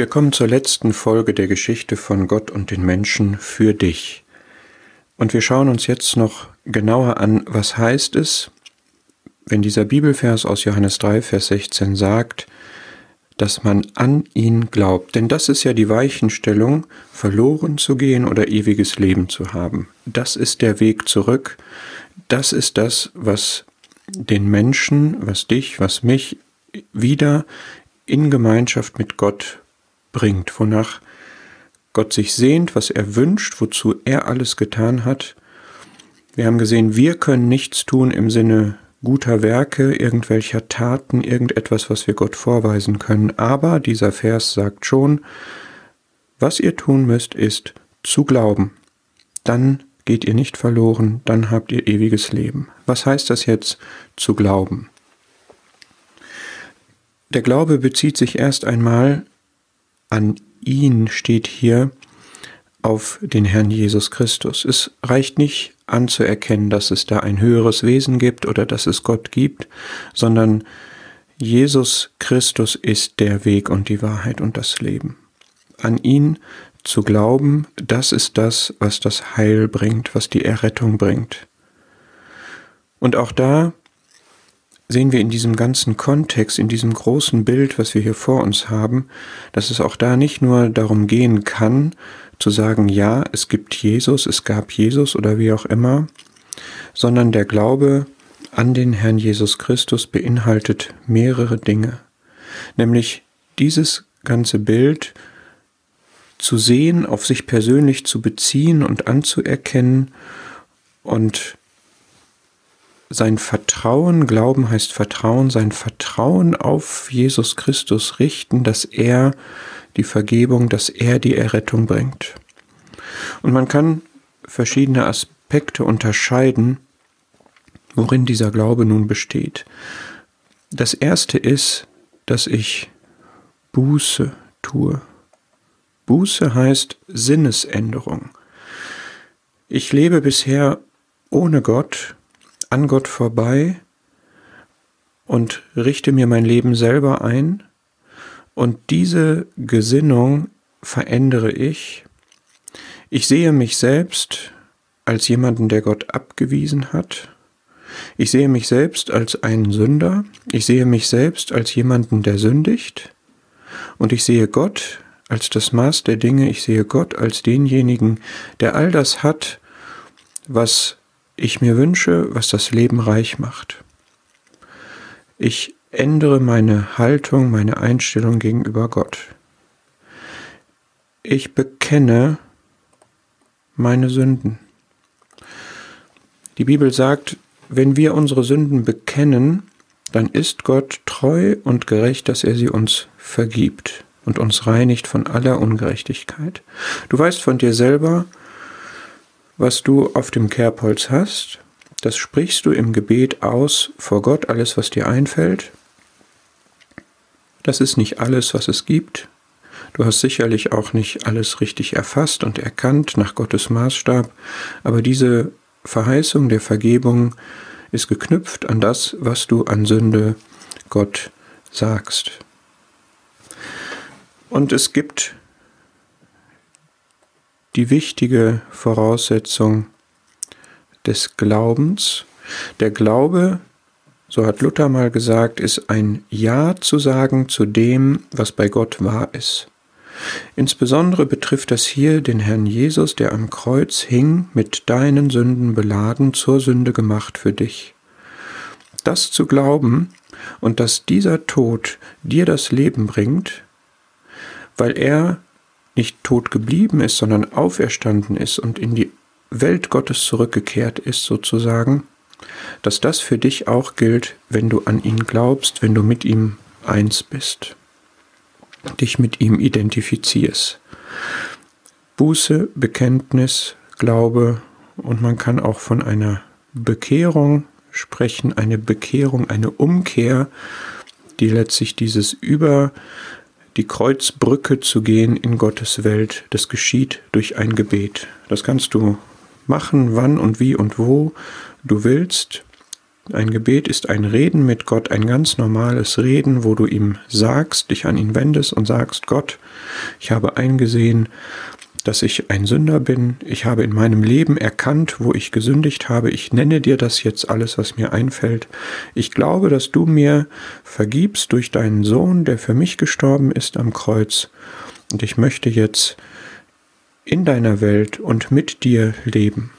Wir kommen zur letzten Folge der Geschichte von Gott und den Menschen für dich. Und wir schauen uns jetzt noch genauer an, was heißt es, wenn dieser Bibelvers aus Johannes 3, Vers 16 sagt, dass man an ihn glaubt. Denn das ist ja die Weichenstellung, verloren zu gehen oder ewiges Leben zu haben. Das ist der Weg zurück. Das ist das, was den Menschen, was dich, was mich wieder in Gemeinschaft mit Gott bringt, wonach Gott sich sehnt, was er wünscht, wozu er alles getan hat. Wir haben gesehen, wir können nichts tun im Sinne guter Werke, irgendwelcher Taten, irgendetwas, was wir Gott vorweisen können. Aber dieser Vers sagt schon, was ihr tun müsst, ist zu glauben. Dann geht ihr nicht verloren, dann habt ihr ewiges Leben. Was heißt das jetzt zu glauben? Der Glaube bezieht sich erst einmal an ihn, steht hier, auf den Herrn Jesus Christus. Es reicht nicht anzuerkennen, dass es da ein höheres Wesen gibt oder dass es Gott gibt, sondern Jesus Christus ist der Weg und die Wahrheit und das Leben. An ihn zu glauben, das ist das, was das Heil bringt, was die Errettung bringt. Und auch da sehen wir in diesem ganzen Kontext, in diesem großen Bild, was wir hier vor uns haben, dass es auch da nicht nur darum gehen kann, zu sagen, ja, es gibt Jesus, es gab Jesus oder wie auch immer, sondern der Glaube an den Herrn Jesus Christus beinhaltet mehrere Dinge. Nämlich dieses ganze Bild zu sehen, auf sich persönlich zu beziehen und anzuerkennen und sein Vertrauen, Glauben heißt Vertrauen, sein Vertrauen auf Jesus Christus richten, dass er die Vergebung, dass er die Errettung bringt. Und man kann verschiedene Aspekte unterscheiden, worin dieser Glaube nun besteht. Das erste ist, dass ich Buße tue. Buße heißt Sinnesänderung. Ich lebe bisher ohne Gott, an Gott vorbei und richte mir mein Leben selber ein und diese Gesinnung verändere ich. Ich sehe mich selbst als jemanden, der Gott abgewiesen hat. Ich sehe mich selbst als einen Sünder. Ich sehe mich selbst als jemanden, der sündigt. Und ich sehe Gott als das Maß der Dinge. Ich sehe Gott als denjenigen, der all das hat, was ich mir wünsche, was das Leben reich macht. Ich ändere meine Haltung, meine Einstellung gegenüber Gott. Ich bekenne meine Sünden. Die Bibel sagt, wenn wir unsere Sünden bekennen, dann ist Gott treu und gerecht, dass er sie uns vergibt und uns reinigt von aller Ungerechtigkeit. Du weißt von dir selber, was du auf dem Kerbholz hast, das sprichst du im Gebet aus vor Gott, alles, was dir einfällt. Das ist nicht alles, was es gibt. Du hast sicherlich auch nicht alles richtig erfasst und erkannt nach Gottes Maßstab, aber diese Verheißung der Vergebung ist geknüpft an das, was du an Sünde Gott sagst. Und es gibt die wichtige Voraussetzung des Glaubens. Der Glaube, so hat Luther mal gesagt, ist ein Ja zu sagen zu dem, was bei Gott wahr ist. Insbesondere betrifft das hier den Herrn Jesus, der am Kreuz hing, mit deinen Sünden beladen, zur Sünde gemacht für dich. Das zu glauben und dass dieser Tod dir das Leben bringt, weil er nicht tot geblieben ist, sondern auferstanden ist und in die Welt Gottes zurückgekehrt ist sozusagen, dass das für dich auch gilt, wenn du an ihn glaubst, wenn du mit ihm eins bist, dich mit ihm identifizierst. Buße, Bekenntnis, Glaube und man kann auch von einer Bekehrung sprechen, eine Bekehrung, eine Umkehr, die letztlich dieses über die Kreuzbrücke zu gehen in Gottes Welt, das geschieht durch ein Gebet. Das kannst du machen, wann und wie und wo du willst. Ein Gebet ist ein Reden mit Gott, ein ganz normales Reden, wo du ihm sagst, dich an ihn wendest und sagst, Gott, ich habe eingesehen, dass ich ein Sünder bin. Ich habe in meinem Leben erkannt, wo ich gesündigt habe. Ich nenne dir das jetzt alles, was mir einfällt. Ich glaube, dass du mir vergibst durch deinen Sohn, der für mich gestorben ist am Kreuz. Und ich möchte jetzt in deiner Welt und mit dir leben.